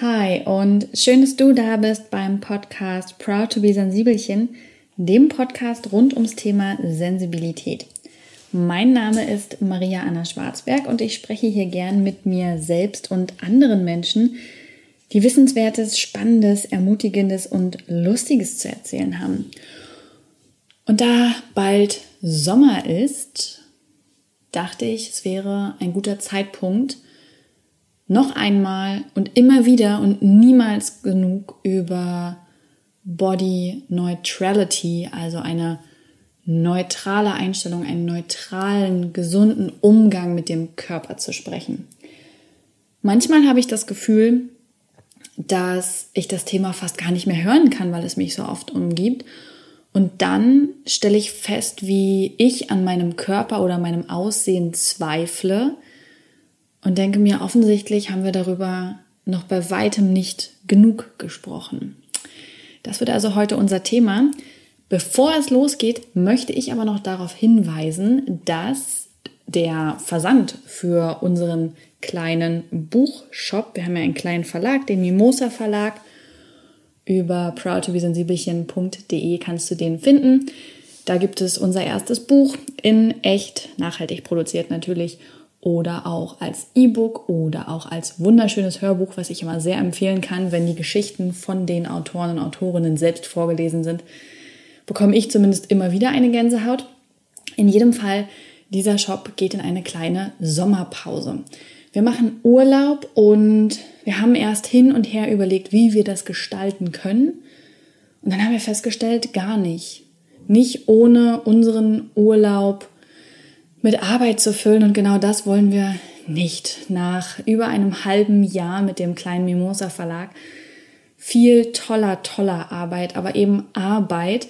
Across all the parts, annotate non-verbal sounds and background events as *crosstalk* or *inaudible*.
Hi und schön, dass du da bist beim Podcast Proud to be Sensibelchen, dem Podcast rund ums Thema Sensibilität. Mein Name ist Maria Anna Schwarzberg und ich spreche hier gern mit mir selbst und anderen Menschen, die Wissenswertes, Spannendes, Ermutigendes und Lustiges zu erzählen haben. Und da bald Sommer ist, dachte ich, es wäre ein guter Zeitpunkt, noch einmal und immer wieder und niemals genug über Body Neutrality, also eine neutrale Einstellung, einen neutralen, gesunden Umgang mit dem Körper zu sprechen. Manchmal habe ich das Gefühl, dass ich das Thema fast gar nicht mehr hören kann, weil es mich so oft umgibt. Und dann stelle ich fest, wie ich an meinem Körper oder meinem Aussehen zweifle, und denke mir, offensichtlich haben wir darüber noch bei weitem nicht genug gesprochen. Das wird also heute unser Thema. Bevor es losgeht, möchte ich aber noch darauf hinweisen, dass der Versand für unseren kleinen Buchshop, wir haben ja einen kleinen Verlag, den Mimosa Verlag, über proudtobesensibelchen.de kannst du den finden. Da gibt es unser erstes Buch in echt, nachhaltig produziert natürlich oder auch als E-Book oder auch als wunderschönes Hörbuch, was ich immer sehr empfehlen kann, wenn die Geschichten von den Autoren und Autorinnen selbst vorgelesen sind, bekomme ich zumindest immer wieder eine Gänsehaut. In jedem Fall, dieser Shop geht in eine kleine Sommerpause. Wir machen Urlaub und wir haben erst hin und her überlegt, wie wir das gestalten können. Und dann haben wir festgestellt, gar nicht. Nicht ohne unseren Urlaub mit Arbeit zu füllen. Und genau das wollen wir nicht. Nach über einem halben Jahr mit dem kleinen Mimosa Verlag viel toller, toller Arbeit, aber eben Arbeit,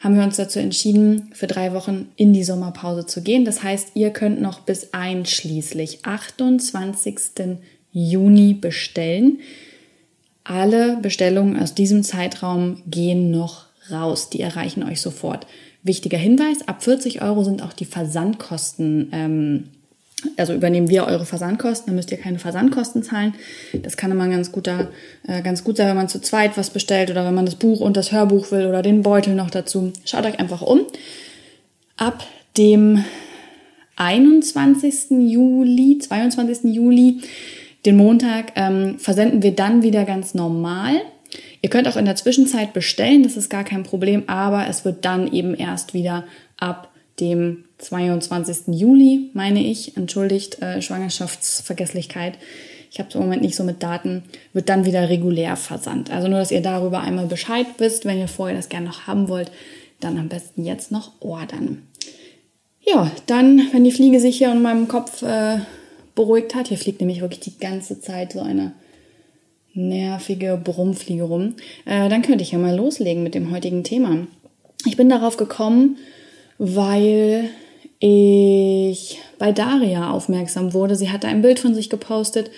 haben wir uns dazu entschieden, für drei Wochen in die Sommerpause zu gehen. Das heißt, ihr könnt noch bis einschließlich 28. Juni bestellen. Alle Bestellungen aus diesem Zeitraum gehen noch raus. Die erreichen euch sofort. Wichtiger Hinweis, ab 40 Euro sind auch die Versandkosten, ähm, also übernehmen wir eure Versandkosten, dann müsst ihr keine Versandkosten zahlen. Das kann immer ganz, guter, äh, ganz gut sein, wenn man zu zweit was bestellt oder wenn man das Buch und das Hörbuch will oder den Beutel noch dazu. Schaut euch einfach um. Ab dem 21. Juli, 22. Juli, den Montag, ähm, versenden wir dann wieder ganz normal. Ihr könnt auch in der Zwischenzeit bestellen, das ist gar kein Problem, aber es wird dann eben erst wieder ab dem 22. Juli, meine ich, entschuldigt, äh, Schwangerschaftsvergesslichkeit. Ich habe es im Moment nicht so mit Daten, wird dann wieder regulär versandt. Also nur, dass ihr darüber einmal Bescheid wisst, wenn ihr vorher das gerne noch haben wollt, dann am besten jetzt noch ordern. Ja, dann, wenn die Fliege sich hier in meinem Kopf äh, beruhigt hat, hier fliegt nämlich wirklich die ganze Zeit so eine nervige Brummfliege rum, äh, dann könnte ich ja mal loslegen mit dem heutigen Thema. Ich bin darauf gekommen, weil ich bei Daria aufmerksam wurde. Sie hatte ein Bild von sich gepostet,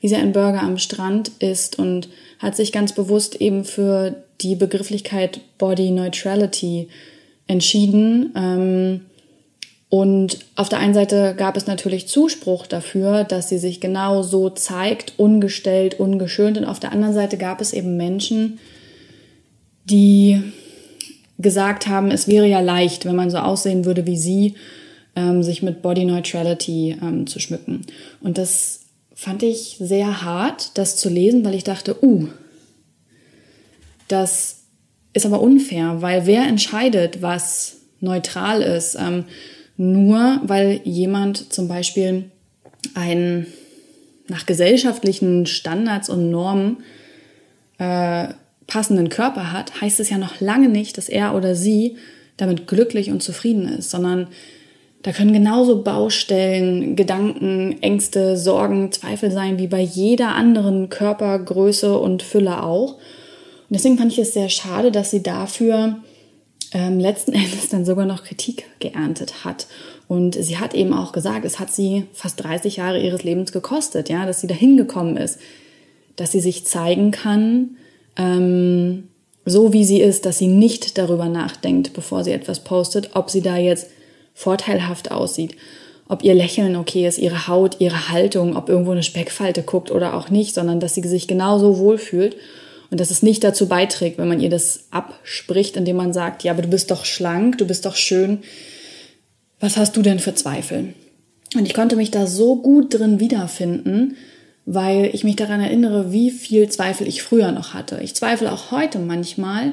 wie sie ein Burger am Strand isst und hat sich ganz bewusst eben für die Begrifflichkeit Body Neutrality entschieden. Ähm, und auf der einen Seite gab es natürlich Zuspruch dafür, dass sie sich genau so zeigt, ungestellt, ungeschönt. Und auf der anderen Seite gab es eben Menschen, die gesagt haben, es wäre ja leicht, wenn man so aussehen würde wie sie, ähm, sich mit Body Neutrality ähm, zu schmücken. Und das fand ich sehr hart, das zu lesen, weil ich dachte, uh, das ist aber unfair, weil wer entscheidet, was neutral ist? Ähm, nur weil jemand zum Beispiel einen nach gesellschaftlichen Standards und Normen äh, passenden Körper hat, heißt es ja noch lange nicht, dass er oder sie damit glücklich und zufrieden ist, sondern da können genauso Baustellen, Gedanken, Ängste, Sorgen, Zweifel sein wie bei jeder anderen Körpergröße und Fülle auch. Und deswegen fand ich es sehr schade, dass sie dafür ähm, letzten *laughs* Endes dann sogar noch Kritik geerntet hat. Und sie hat eben auch gesagt, es hat sie fast 30 Jahre ihres Lebens gekostet, ja, dass sie dahin gekommen ist, dass sie sich zeigen kann, ähm, so wie sie ist, dass sie nicht darüber nachdenkt, bevor sie etwas postet, ob sie da jetzt vorteilhaft aussieht, ob ihr Lächeln okay ist, ihre Haut, ihre Haltung, ob irgendwo eine Speckfalte guckt oder auch nicht, sondern dass sie sich genauso wohlfühlt und dass es nicht dazu beiträgt, wenn man ihr das abspricht, indem man sagt, ja, aber du bist doch schlank, du bist doch schön. Was hast du denn für Zweifel? Und ich konnte mich da so gut drin wiederfinden, weil ich mich daran erinnere, wie viel Zweifel ich früher noch hatte. Ich zweifle auch heute manchmal,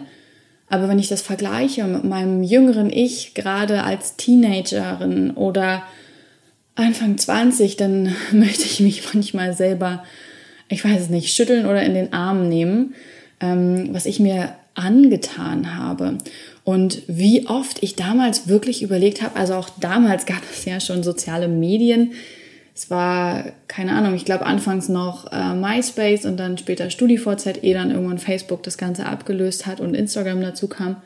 aber wenn ich das vergleiche mit meinem jüngeren Ich, gerade als Teenagerin oder Anfang 20, dann *laughs* möchte ich mich manchmal selber, ich weiß es nicht, schütteln oder in den Arm nehmen, ähm, was ich mir angetan habe. Und wie oft ich damals wirklich überlegt habe, also auch damals gab es ja schon soziale Medien. Es war, keine Ahnung, ich glaube anfangs noch äh, MySpace und dann später StudiVZ, ehe dann irgendwann Facebook das Ganze abgelöst hat und Instagram dazu kam.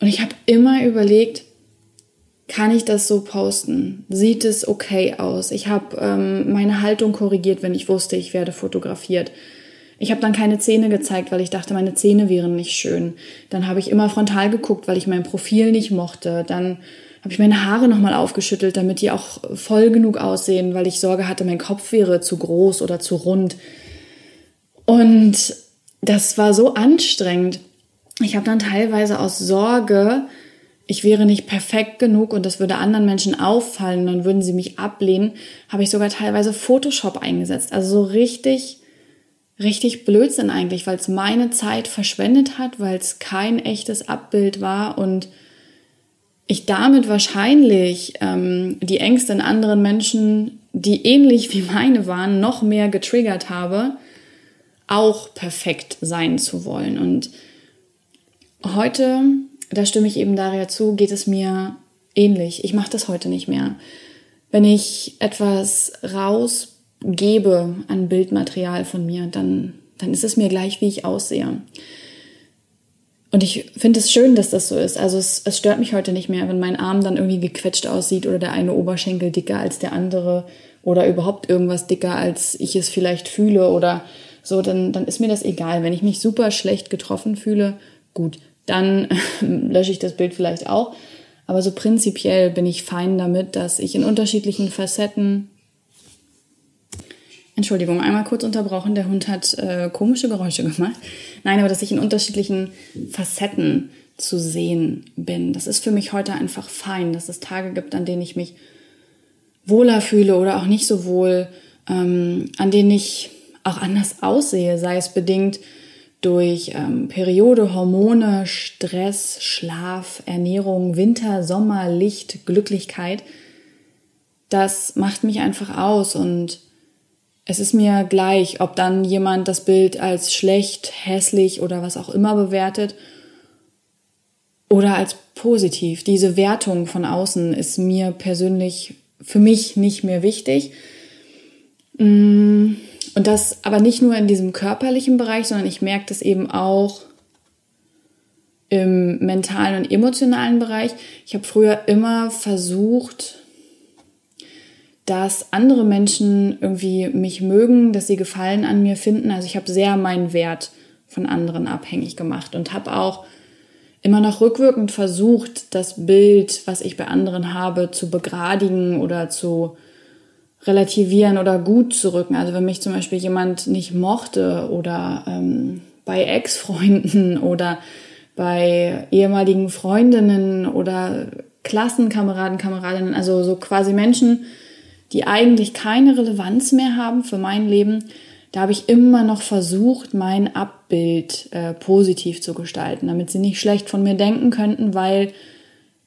Und ich habe immer überlegt, kann ich das so posten? Sieht es okay aus? Ich habe ähm, meine Haltung korrigiert, wenn ich wusste, ich werde fotografiert. Ich habe dann keine Zähne gezeigt, weil ich dachte, meine Zähne wären nicht schön. Dann habe ich immer frontal geguckt, weil ich mein Profil nicht mochte. Dann habe ich meine Haare nochmal aufgeschüttelt, damit die auch voll genug aussehen, weil ich Sorge hatte, mein Kopf wäre zu groß oder zu rund. Und das war so anstrengend. Ich habe dann teilweise aus Sorge ich wäre nicht perfekt genug und das würde anderen Menschen auffallen, dann würden sie mich ablehnen, habe ich sogar teilweise Photoshop eingesetzt. Also so richtig, richtig Blödsinn eigentlich, weil es meine Zeit verschwendet hat, weil es kein echtes Abbild war und ich damit wahrscheinlich ähm, die Ängste in anderen Menschen, die ähnlich wie meine waren, noch mehr getriggert habe, auch perfekt sein zu wollen. Und heute da stimme ich eben Daria zu, geht es mir ähnlich. Ich mache das heute nicht mehr. Wenn ich etwas rausgebe an Bildmaterial von mir, dann, dann ist es mir gleich, wie ich aussehe. Und ich finde es schön, dass das so ist. Also es, es stört mich heute nicht mehr, wenn mein Arm dann irgendwie gequetscht aussieht oder der eine Oberschenkel dicker als der andere oder überhaupt irgendwas dicker, als ich es vielleicht fühle oder so, dann, dann ist mir das egal. Wenn ich mich super schlecht getroffen fühle, gut, dann *laughs* lösche ich das Bild vielleicht auch. Aber so prinzipiell bin ich fein damit, dass ich in unterschiedlichen Facetten. Entschuldigung, einmal kurz unterbrochen. Der Hund hat äh, komische Geräusche gemacht. Nein, aber dass ich in unterschiedlichen Facetten zu sehen bin. Das ist für mich heute einfach fein, dass es Tage gibt, an denen ich mich wohler fühle oder auch nicht so wohl, ähm, an denen ich auch anders aussehe, sei es bedingt durch ähm, Periode, Hormone, Stress, Schlaf, Ernährung, Winter, Sommer, Licht, Glücklichkeit, das macht mich einfach aus und es ist mir gleich, ob dann jemand das Bild als schlecht, hässlich oder was auch immer bewertet oder als positiv. Diese Wertung von außen ist mir persönlich für mich nicht mehr wichtig. Mmh und das aber nicht nur in diesem körperlichen Bereich, sondern ich merke das eben auch im mentalen und emotionalen Bereich. Ich habe früher immer versucht, dass andere Menschen irgendwie mich mögen, dass sie Gefallen an mir finden. Also ich habe sehr meinen Wert von anderen abhängig gemacht und habe auch immer noch rückwirkend versucht, das Bild, was ich bei anderen habe, zu begradigen oder zu relativieren oder gut zu rücken. Also wenn mich zum Beispiel jemand nicht mochte oder ähm, bei Ex-Freunden *laughs* oder bei ehemaligen Freundinnen oder Klassenkameraden, Kameradinnen, also so quasi Menschen, die eigentlich keine Relevanz mehr haben für mein Leben, da habe ich immer noch versucht, mein Abbild äh, positiv zu gestalten, damit sie nicht schlecht von mir denken könnten, weil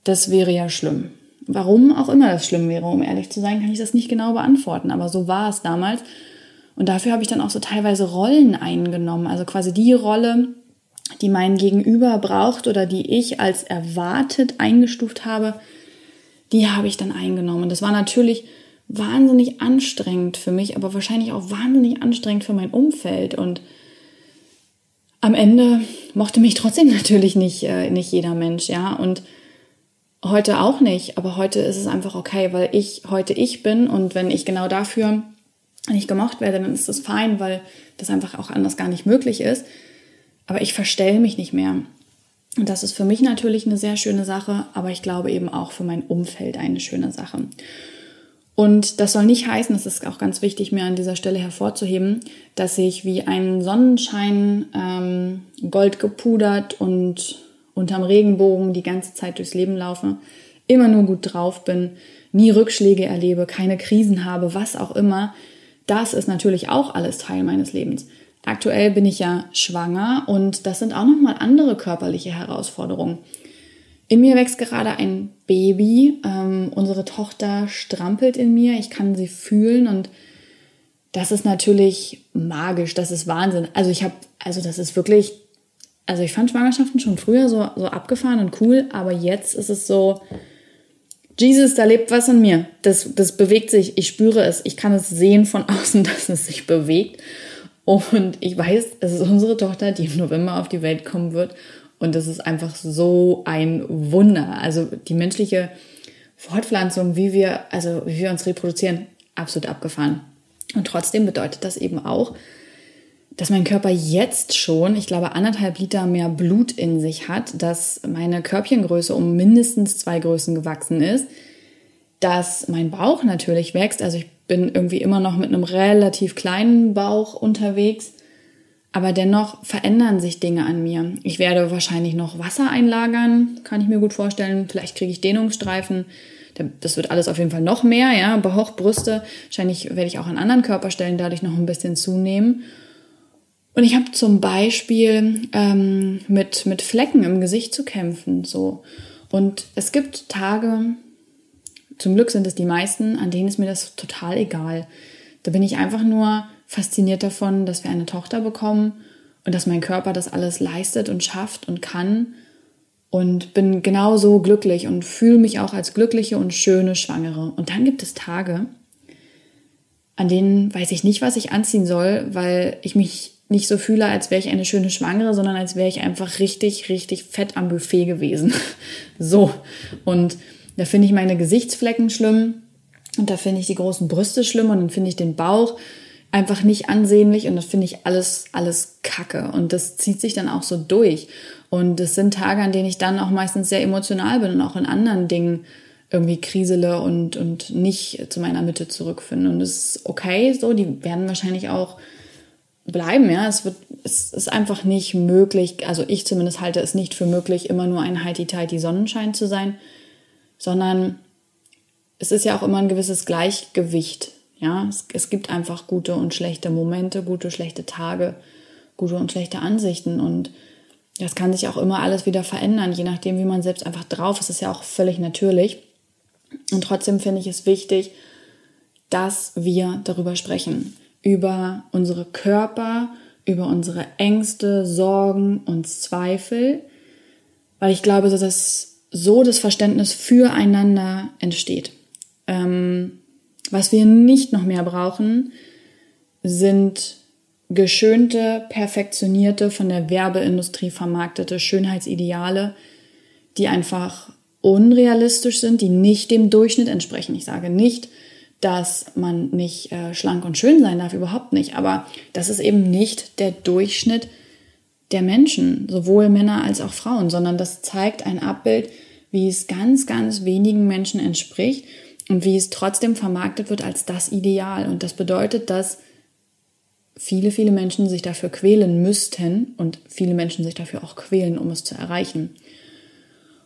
das wäre ja schlimm. Warum auch immer das schlimm wäre, um ehrlich zu sein, kann ich das nicht genau beantworten. Aber so war es damals. Und dafür habe ich dann auch so teilweise Rollen eingenommen. Also quasi die Rolle, die mein Gegenüber braucht oder die ich als erwartet eingestuft habe, die habe ich dann eingenommen. Das war natürlich wahnsinnig anstrengend für mich, aber wahrscheinlich auch wahnsinnig anstrengend für mein Umfeld. Und am Ende mochte mich trotzdem *laughs* natürlich nicht, äh, nicht jeder Mensch, ja. Und Heute auch nicht, aber heute ist es einfach okay, weil ich heute ich bin und wenn ich genau dafür nicht gemocht werde, dann ist das fein, weil das einfach auch anders gar nicht möglich ist. Aber ich verstelle mich nicht mehr. Und das ist für mich natürlich eine sehr schöne Sache, aber ich glaube eben auch für mein Umfeld eine schöne Sache. Und das soll nicht heißen, das ist auch ganz wichtig, mir an dieser Stelle hervorzuheben, dass ich wie ein Sonnenschein ähm, gold gepudert und unterm Regenbogen die ganze Zeit durchs Leben laufe, immer nur gut drauf bin, nie Rückschläge erlebe, keine Krisen habe, was auch immer. Das ist natürlich auch alles Teil meines Lebens. Aktuell bin ich ja schwanger und das sind auch nochmal andere körperliche Herausforderungen. In mir wächst gerade ein Baby. Ähm, unsere Tochter strampelt in mir. Ich kann sie fühlen und das ist natürlich magisch. Das ist Wahnsinn. Also ich habe, also das ist wirklich, also ich fand Schwangerschaften schon früher so, so abgefahren und cool, aber jetzt ist es so, Jesus, da lebt was in mir. Das, das bewegt sich. Ich spüre es. Ich kann es sehen von *laughs* außen, dass es sich bewegt. Und ich weiß, es ist unsere Tochter, die im November auf die Welt kommen wird. Und das ist einfach so ein Wunder. Also die menschliche Fortpflanzung, wie wir, also wie wir uns reproduzieren, absolut abgefahren. Und trotzdem bedeutet das eben auch, dass mein Körper jetzt schon, ich glaube, anderthalb Liter mehr Blut in sich hat, dass meine Körbchengröße um mindestens zwei Größen gewachsen ist, dass mein Bauch natürlich wächst. Also ich bin irgendwie immer noch mit einem relativ kleinen Bauch unterwegs, aber dennoch verändern sich Dinge an mir. Ich werde wahrscheinlich noch Wasser einlagern, kann ich mir gut vorstellen. Vielleicht kriege ich Dehnungsstreifen. Das wird alles auf jeden Fall noch mehr, ja. Bauch, Brüste. Wahrscheinlich werde ich auch an anderen Körperstellen dadurch noch ein bisschen zunehmen. Und ich habe zum Beispiel ähm, mit, mit Flecken im Gesicht zu kämpfen. So. Und es gibt Tage, zum Glück sind es die meisten, an denen ist mir das total egal. Da bin ich einfach nur fasziniert davon, dass wir eine Tochter bekommen und dass mein Körper das alles leistet und schafft und kann. Und bin genauso glücklich und fühle mich auch als glückliche und schöne Schwangere. Und dann gibt es Tage, an denen weiß ich nicht, was ich anziehen soll, weil ich mich nicht so fühle, als wäre ich eine schöne Schwangere, sondern als wäre ich einfach richtig, richtig fett am Buffet gewesen. *laughs* so. Und da finde ich meine Gesichtsflecken schlimm und da finde ich die großen Brüste schlimm und dann finde ich den Bauch einfach nicht ansehnlich und das finde ich alles, alles kacke. Und das zieht sich dann auch so durch. Und es sind Tage, an denen ich dann auch meistens sehr emotional bin und auch in anderen Dingen irgendwie krisele und, und nicht zu meiner Mitte zurückfinde. Und das ist okay so, die werden wahrscheinlich auch bleiben, ja. Es wird, es ist einfach nicht möglich, also ich zumindest halte es nicht für möglich, immer nur ein heiti-teiti Sonnenschein zu sein, sondern es ist ja auch immer ein gewisses Gleichgewicht, ja. Es, es gibt einfach gute und schlechte Momente, gute, schlechte Tage, gute und schlechte Ansichten und das kann sich auch immer alles wieder verändern, je nachdem, wie man selbst einfach drauf ist. Das ist ja auch völlig natürlich. Und trotzdem finde ich es wichtig, dass wir darüber sprechen über unsere Körper, über unsere Ängste, Sorgen und Zweifel, weil ich glaube, dass so das Verständnis füreinander entsteht. Ähm, was wir nicht noch mehr brauchen, sind geschönte, perfektionierte, von der Werbeindustrie vermarktete Schönheitsideale, die einfach unrealistisch sind, die nicht dem Durchschnitt entsprechen. Ich sage nicht, dass man nicht äh, schlank und schön sein darf, überhaupt nicht. Aber das ist eben nicht der Durchschnitt der Menschen, sowohl Männer als auch Frauen, sondern das zeigt ein Abbild, wie es ganz, ganz wenigen Menschen entspricht und wie es trotzdem vermarktet wird als das Ideal. Und das bedeutet, dass viele, viele Menschen sich dafür quälen müssten und viele Menschen sich dafür auch quälen, um es zu erreichen.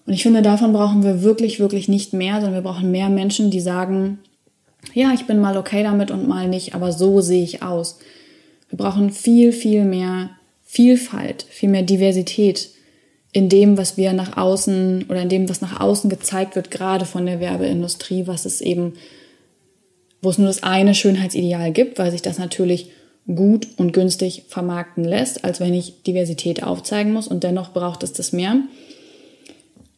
Und ich finde, davon brauchen wir wirklich, wirklich nicht mehr, sondern wir brauchen mehr Menschen, die sagen, ja, ich bin mal okay damit und mal nicht, aber so sehe ich aus. Wir brauchen viel, viel mehr Vielfalt, viel mehr Diversität in dem, was wir nach außen oder in dem, was nach außen gezeigt wird, gerade von der Werbeindustrie, was es eben, wo es nur das eine Schönheitsideal gibt, weil sich das natürlich gut und günstig vermarkten lässt, als wenn ich Diversität aufzeigen muss und dennoch braucht es das mehr.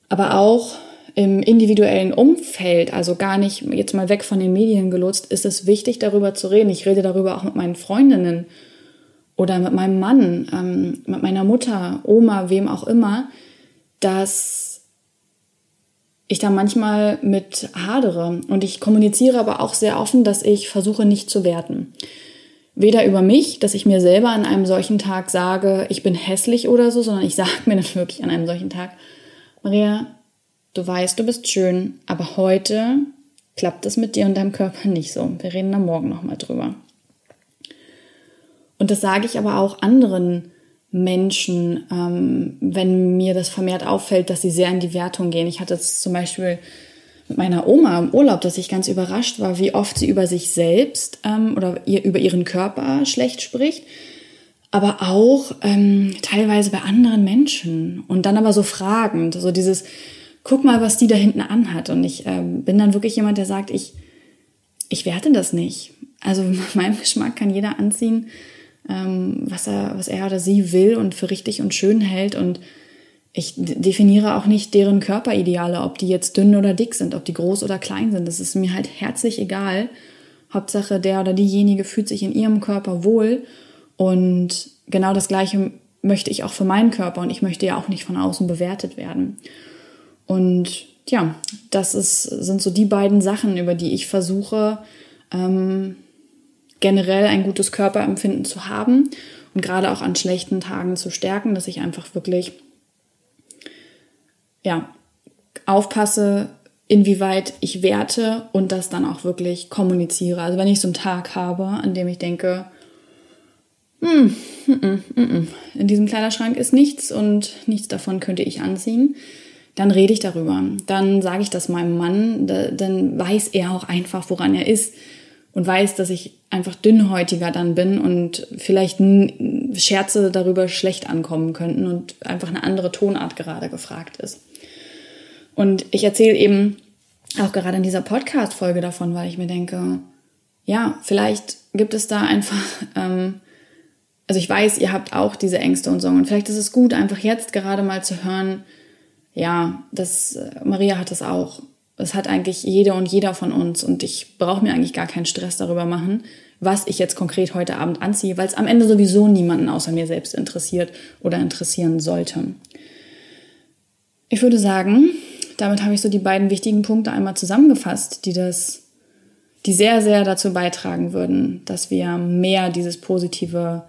Aber auch im individuellen Umfeld, also gar nicht jetzt mal weg von den Medien gelotst, ist es wichtig, darüber zu reden. Ich rede darüber auch mit meinen Freundinnen oder mit meinem Mann, ähm, mit meiner Mutter, Oma, wem auch immer, dass ich da manchmal mit hadere. Und ich kommuniziere aber auch sehr offen, dass ich versuche, nicht zu werten. Weder über mich, dass ich mir selber an einem solchen Tag sage, ich bin hässlich oder so, sondern ich *laughs* sage mir dann wirklich an einem solchen Tag, Maria, du weißt, du bist schön, aber heute klappt es mit dir und deinem Körper nicht so. Wir reden da morgen nochmal drüber. Und das sage ich aber auch anderen Menschen, ähm, wenn mir das vermehrt auffällt, dass sie sehr in die Wertung gehen. Ich hatte es zum Beispiel mit meiner Oma im Urlaub, dass ich ganz überrascht war, wie oft sie über sich selbst ähm, oder ihr, über ihren Körper schlecht spricht, aber auch ähm, teilweise bei anderen Menschen und dann aber so fragend, so dieses, guck mal, was die da hinten anhat. Und ich ähm, bin dann wirklich jemand, der sagt, ich, ich werte das nicht. Also *laughs* meinem Geschmack kann jeder anziehen, ähm, was, er, was er oder sie will und für richtig und schön hält. Und ich definiere auch nicht deren Körperideale, ob die jetzt dünn oder dick sind, ob die groß oder klein sind. Das ist mir halt herzlich egal. Hauptsache, der oder diejenige fühlt sich in ihrem Körper wohl. Und genau das Gleiche möchte ich auch für meinen Körper. Und ich möchte ja auch nicht von außen bewertet werden. Und ja, das ist, sind so die beiden Sachen, über die ich versuche, ähm, generell ein gutes Körperempfinden zu haben und gerade auch an schlechten Tagen zu stärken, dass ich einfach wirklich ja, aufpasse, inwieweit ich werte und das dann auch wirklich kommuniziere. Also wenn ich so einen Tag habe, an dem ich denke, hm, mm, mm, mm, in diesem Kleiderschrank ist nichts und nichts davon könnte ich anziehen, dann rede ich darüber. Dann sage ich das meinem Mann, dann weiß er auch einfach, woran er ist und weiß, dass ich einfach dünnhäutiger dann bin und vielleicht Scherze darüber schlecht ankommen könnten und einfach eine andere Tonart gerade gefragt ist. Und ich erzähle eben auch gerade in dieser Podcast-Folge davon, weil ich mir denke, ja, vielleicht gibt es da einfach, *laughs* ähm, also ich weiß, ihr habt auch diese Ängste und Sorgen. Und vielleicht ist es gut, einfach jetzt gerade mal zu hören, ja, das, Maria hat es auch. Es hat eigentlich jede und jeder von uns und ich brauche mir eigentlich gar keinen Stress darüber machen, was ich jetzt konkret heute Abend anziehe, weil es am Ende sowieso niemanden außer mir selbst interessiert oder interessieren sollte. Ich würde sagen, damit habe ich so die beiden wichtigen Punkte einmal zusammengefasst, die das, die sehr, sehr dazu beitragen würden, dass wir mehr dieses positive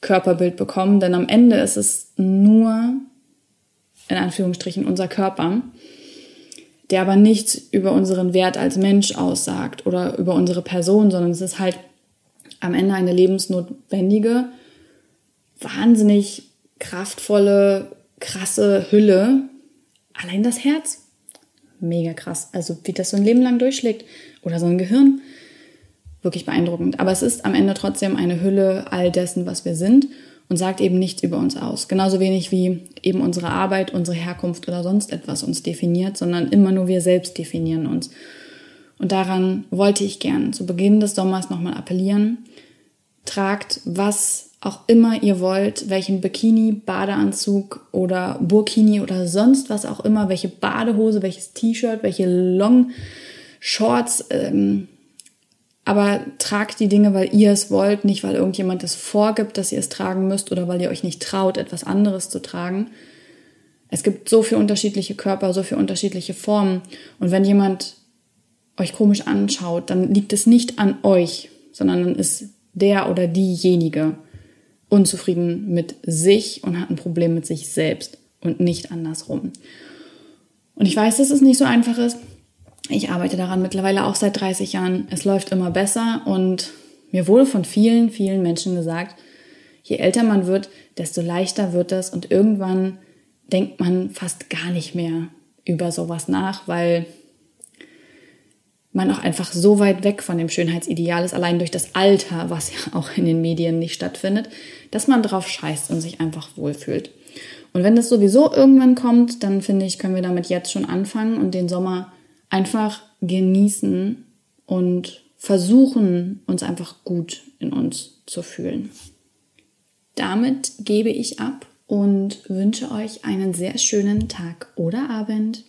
Körperbild bekommen. Denn am Ende ist es nur, in Anführungsstrichen, unser Körper, der aber nichts über unseren Wert als Mensch aussagt oder über unsere Person, sondern es ist halt am Ende eine lebensnotwendige, wahnsinnig kraftvolle, krasse Hülle, allein das Herz, mega krass. Also wie das so ein Leben lang durchschlägt oder so ein Gehirn, wirklich beeindruckend. Aber es ist am Ende trotzdem eine Hülle all dessen, was wir sind und sagt eben nichts über uns aus. Genauso wenig wie eben unsere Arbeit, unsere Herkunft oder sonst etwas uns definiert, sondern immer nur wir selbst definieren uns. Und daran wollte ich gern zu Beginn des Sommers nochmal appellieren. Tragt, was auch immer ihr wollt, welchen Bikini, Badeanzug oder Burkini oder sonst was auch immer, welche Badehose, welches T-Shirt, welche Long Shorts, ähm, aber tragt die Dinge, weil ihr es wollt, nicht weil irgendjemand es vorgibt, dass ihr es tragen müsst oder weil ihr euch nicht traut, etwas anderes zu tragen. Es gibt so viele unterschiedliche Körper, so viele unterschiedliche Formen. Und wenn jemand euch komisch anschaut, dann liegt es nicht an euch, sondern dann ist der oder diejenige unzufrieden mit sich und hat ein Problem mit sich selbst und nicht andersrum. Und ich weiß, dass es nicht so einfach ist. Ich arbeite daran mittlerweile auch seit 30 Jahren. Es läuft immer besser und mir wurde von vielen, vielen Menschen gesagt, je älter man wird, desto leichter wird das und irgendwann denkt man fast gar nicht mehr über sowas nach, weil man auch einfach so weit weg von dem Schönheitsideal ist, allein durch das Alter, was ja auch in den Medien nicht stattfindet, dass man drauf scheißt und sich einfach wohlfühlt. Und wenn das sowieso irgendwann kommt, dann finde ich, können wir damit jetzt schon anfangen und den Sommer einfach genießen und versuchen, uns einfach gut in uns zu fühlen. Damit gebe ich ab und wünsche euch einen sehr schönen Tag oder Abend.